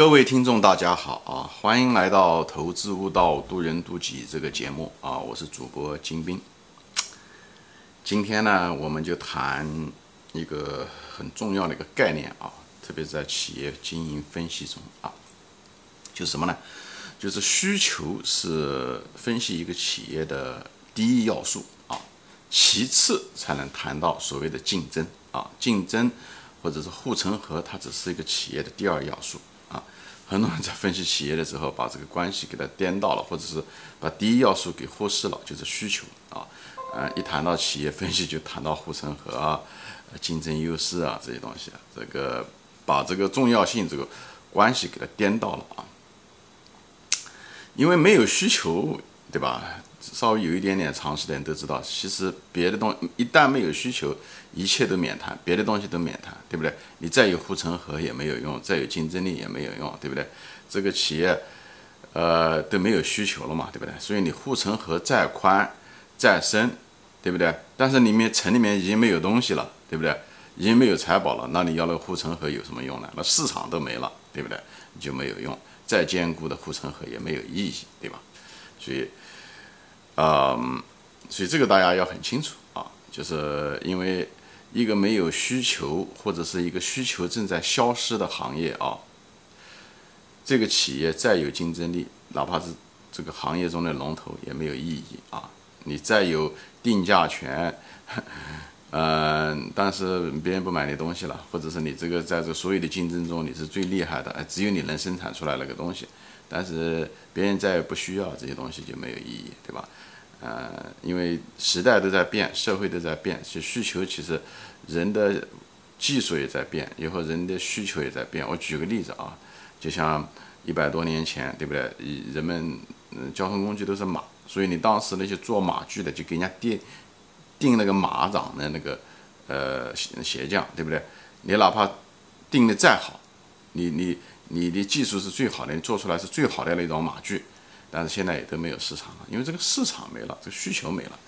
各位听众，大家好啊！欢迎来到《投资悟道，渡人渡己》这个节目啊！我是主播金兵。今天呢，我们就谈一个很重要的一个概念啊，特别在企业经营分析中啊，就是什么呢？就是需求是分析一个企业的第一要素啊，其次才能谈到所谓的竞争啊，竞争或者是护城河，它只是一个企业的第二要素。很多人在分析企业的时候，把这个关系给它颠倒了，或者是把第一要素给忽视了，就是需求啊。呃，一谈到企业分析，就谈到护城河啊、竞争优势啊这些东西，这个把这个重要性这个关系给它颠倒了啊。因为没有需求，对吧？稍微有一点点常识的人都知道，其实别的东一旦没有需求，一切都免谈，别的东西都免谈，对不对？你再有护城河也没有用，再有竞争力也没有用，对不对？这个企业，呃，都没有需求了嘛，对不对？所以你护城河再宽再深，对不对？但是里面城里面已经没有东西了，对不对？已经没有财宝了，那你要那个护城河有什么用呢？那市场都没了，对不对？你就没有用，再坚固的护城河也没有意义，对吧？所以。嗯，所以这个大家要很清楚啊，就是因为一个没有需求或者是一个需求正在消失的行业啊，这个企业再有竞争力，哪怕是这个行业中的龙头也没有意义啊。你再有定价权，嗯，但是别人不买你东西了，或者是你这个在这所有的竞争中你是最厉害的，只有你能生产出来那个东西，但是别人再不需要这些东西就没有意义，对吧？呃，因为时代都在变，社会都在变，其实需求其实人的技术也在变，以后人的需求也在变。我举个例子啊，就像一百多年前，对不对？人们嗯，交通工具都是马，所以你当时那些做马具的就给人家定定那个马掌的那个呃鞋匠，对不对？你哪怕定的再好，你你你的技术是最好的，你做出来是最好的那种马具。但是现在也都没有市场了，因为这个市场没了，这个需求没了，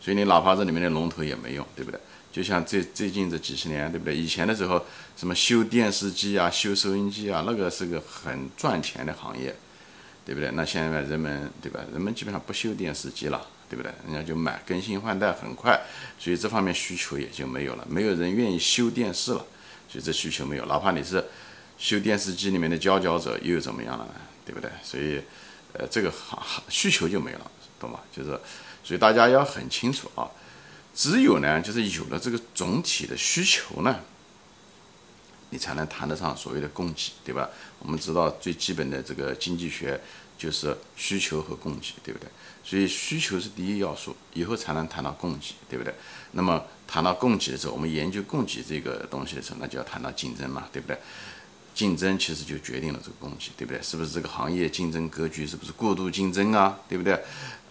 所以你哪怕这里面的龙头也没用，对不对？就像最最近这几十年，对不对？以前的时候，什么修电视机啊、修收音机啊，那个是个很赚钱的行业，对不对？那现在人们，对吧？人们基本上不修电视机了，对不对？人家就买更新换代很快，所以这方面需求也就没有了，没有人愿意修电视了，所以这需求没有。哪怕你是修电视机里面的佼佼者，又怎么样了呢？对不对？所以。呃，这个行需求就没了，懂吗？就是，所以大家要很清楚啊。只有呢，就是有了这个总体的需求呢，你才能谈得上所谓的供给，对吧？我们知道最基本的这个经济学就是需求和供给，对不对？所以需求是第一要素，以后才能谈到供给，对不对？那么谈到供给的时候，我们研究供给这个东西的时候，那就要谈到竞争嘛，对不对？竞争其实就决定了这个供给，对不对？是不是这个行业竞争格局是不是过度竞争啊？对不对？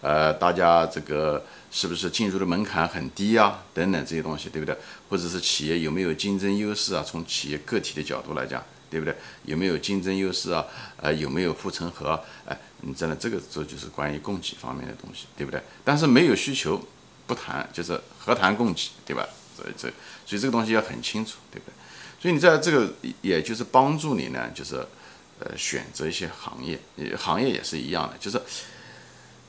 呃，大家这个是不是进入的门槛很低啊？等等这些东西，对不对？或者是企业有没有竞争优势啊？从企业个体的角度来讲，对不对？有没有竞争优势啊？呃，有没有护城河？哎，你真的这个这就是关于供给方面的东西，对不对？但是没有需求不谈，就是何谈供给，对吧？所以这所以这个东西要很清楚，对不对？所以你在这个，也就是帮助你呢，就是，呃，选择一些行业，行业也是一样的，就是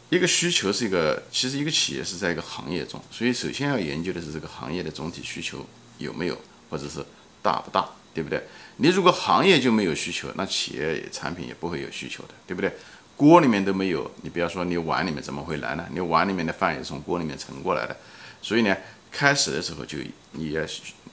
一个需求是一个，其实一个企业是在一个行业中，所以首先要研究的是这个行业的总体需求有没有，或者是大不大，对不对？你如果行业就没有需求，那企业产品也不会有需求的，对不对？锅里面都没有，你不要说你碗里面怎么会来呢？你碗里面的饭也是从锅里面盛过来的，所以呢，开始的时候就你也。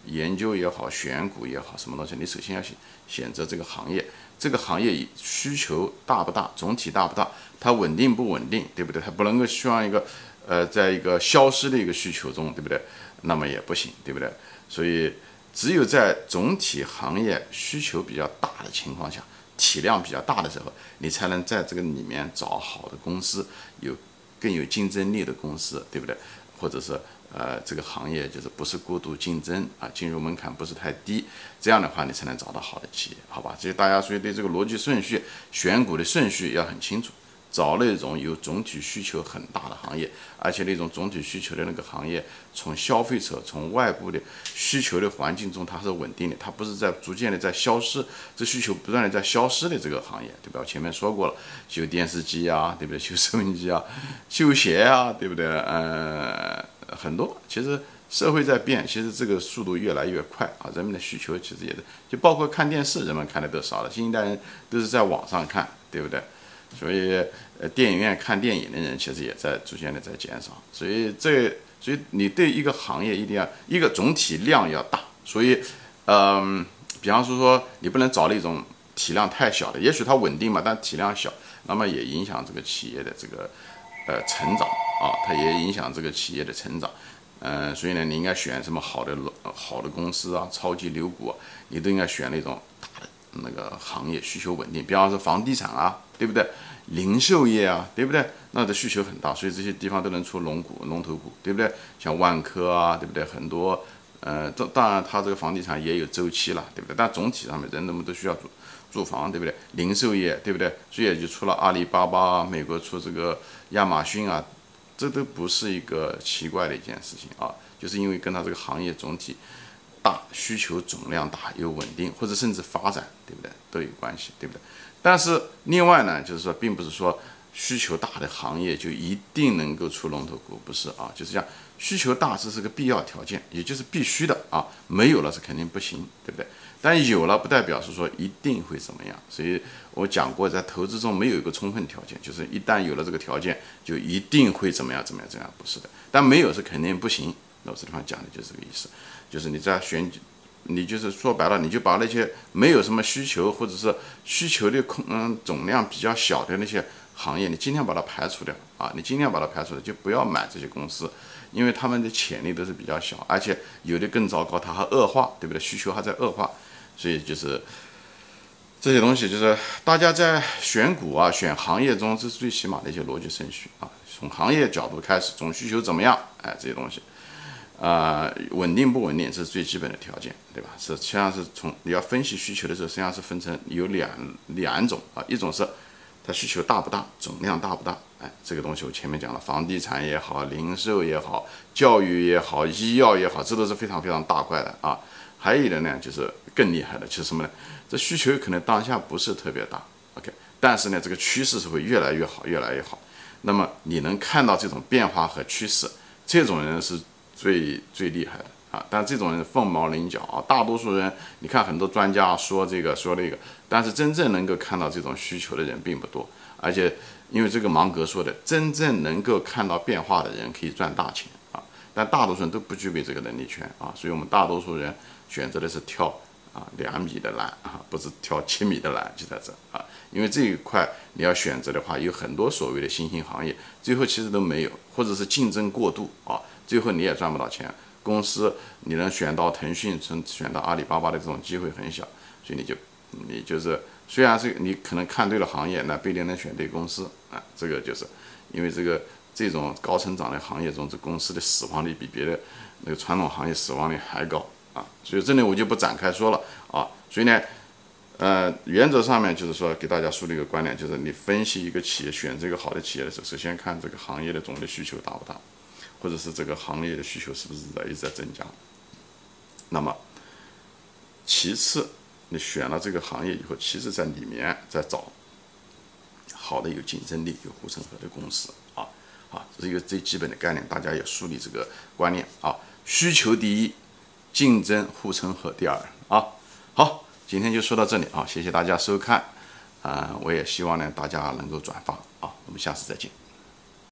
研究也好，选股也好，什么东西，你首先要选选择这个行业，这个行业需求大不大，总体大不大，它稳定不稳定，对不对？它不能够希望一个，呃，在一个消失的一个需求中，对不对？那么也不行，对不对？所以只有在总体行业需求比较大的情况下，体量比较大的时候，你才能在这个里面找好的公司，有更有竞争力的公司，对不对？或者是。呃，这个行业就是不是过度竞争啊，进入门槛不是太低，这样的话你才能找到好的企业，好吧？所以大家所以对这个逻辑顺序、选股的顺序要很清楚。找那种有总体需求很大的行业，而且那种总体需求的那个行业，从消费者从外部的需求的环境中，它是稳定的，它不是在逐渐的在消失，这需求不断的在消失的这个行业，对吧？我前面说过了，修电视机啊，对不对？修收音机啊，修鞋啊，对不对？呃，很多，其实。社会在变，其实这个速度越来越快啊！人们的需求其实也是，就包括看电视，人们看的都少了，新一代人都是在网上看，对不对？所以，呃，电影院看电影的人其实也在逐渐的在减少。所以，这，所以你对一个行业一定要一个总体量要大。所以，嗯，比方说说，你不能找那种体量太小的，也许它稳定嘛，但体量小，那么也影响这个企业的这个呃成长啊，它也影响这个企业的成长。嗯，所以呢，你应该选什么好的好的公司啊，超级牛股，你都应该选那种大的那个行业需求稳定，比方说房地产啊，对不对？零售业啊，对不对？那的需求很大，所以这些地方都能出龙股、龙头股，对不对？像万科啊，对不对？很多，呃，这当然它这个房地产也有周期了，对不对？但总体上面人们都需要住住房，对不对？零售业，对不对？所以也就出了阿里巴巴，美国出这个亚马逊啊。这都不是一个奇怪的一件事情啊，就是因为跟它这个行业总体大、需求总量大又稳定，或者甚至发展，对不对？都有关系，对不对？但是另外呢，就是说，并不是说需求大的行业就一定能够出龙头股，不是啊？就是这样需求大这是个必要条件，也就是必须的啊，没有了是肯定不行，对不对？但有了不代表是说一定会怎么样，所以我讲过，在投资中没有一个充分条件，就是一旦有了这个条件，就一定会怎么样怎么样，这样不是的。但没有是肯定不行。老师地方讲的就是这个意思，就是你在选，你就是说白了，你就把那些没有什么需求或者是需求的空嗯总量比较小的那些行业，你尽量把它排除掉啊，你尽量把它排除掉，就不要买这些公司。因为他们的潜力都是比较小，而且有的更糟糕，它还恶化，对不对？需求还在恶化，所以就是这些东西，就是大家在选股啊、选行业中，这是最起码的一些逻辑顺序啊。从行业角度开始，从需求怎么样，哎，这些东西，啊，稳定不稳定，这是最基本的条件，对吧？是实际上是从你要分析需求的时候，实际上是分成有两两种啊，一种是。它需求大不大，总量大不大？哎，这个东西我前面讲了，房地产也好，零售也好，教育也好，医药也好，这都是非常非常大块的啊。还有的呢，就是更厉害的，就是什么呢？这需求可能当下不是特别大，OK，但是呢，这个趋势是会越来越好，越来越好。那么你能看到这种变化和趋势，这种人是最最厉害的。啊，但这种人凤毛麟角啊，大多数人，你看很多专家说这个说那个，但是真正能够看到这种需求的人并不多，而且因为这个芒格说的，真正能够看到变化的人可以赚大钱啊，但大多数人都不具备这个能力圈啊，所以我们大多数人选择的是跳啊两米的栏啊，不是跳七米的栏，就在这啊，因为这一块你要选择的话，有很多所谓的新兴行业，最后其实都没有，或者是竞争过度啊，最后你也赚不到钱。公司你能选到腾讯，从选到阿里巴巴的这种机会很小，所以你就你就是虽然是你可能看对了行业，那不一定能选对公司啊。这个就是因为这个这种高成长的行业中，这公司的死亡率比别的那个传统行业死亡率还高啊。所以这里我就不展开说了啊。所以呢，呃，原则上面就是说给大家树立一个观点，就是你分析一个企业，选这个好的企业的时候，首先看这个行业的总的需求大不大。或者是这个行业的需求是不是在一直在增加？那么，其次，你选了这个行业以后，其实在里面在找好的有竞争力、有护城河的公司啊，啊，这是一个最基本的概念，大家要树立这个观念啊。需求第一，竞争护城河第二啊。好，今天就说到这里啊，谢谢大家收看啊，我也希望呢大家能够转发啊，我们下次再见。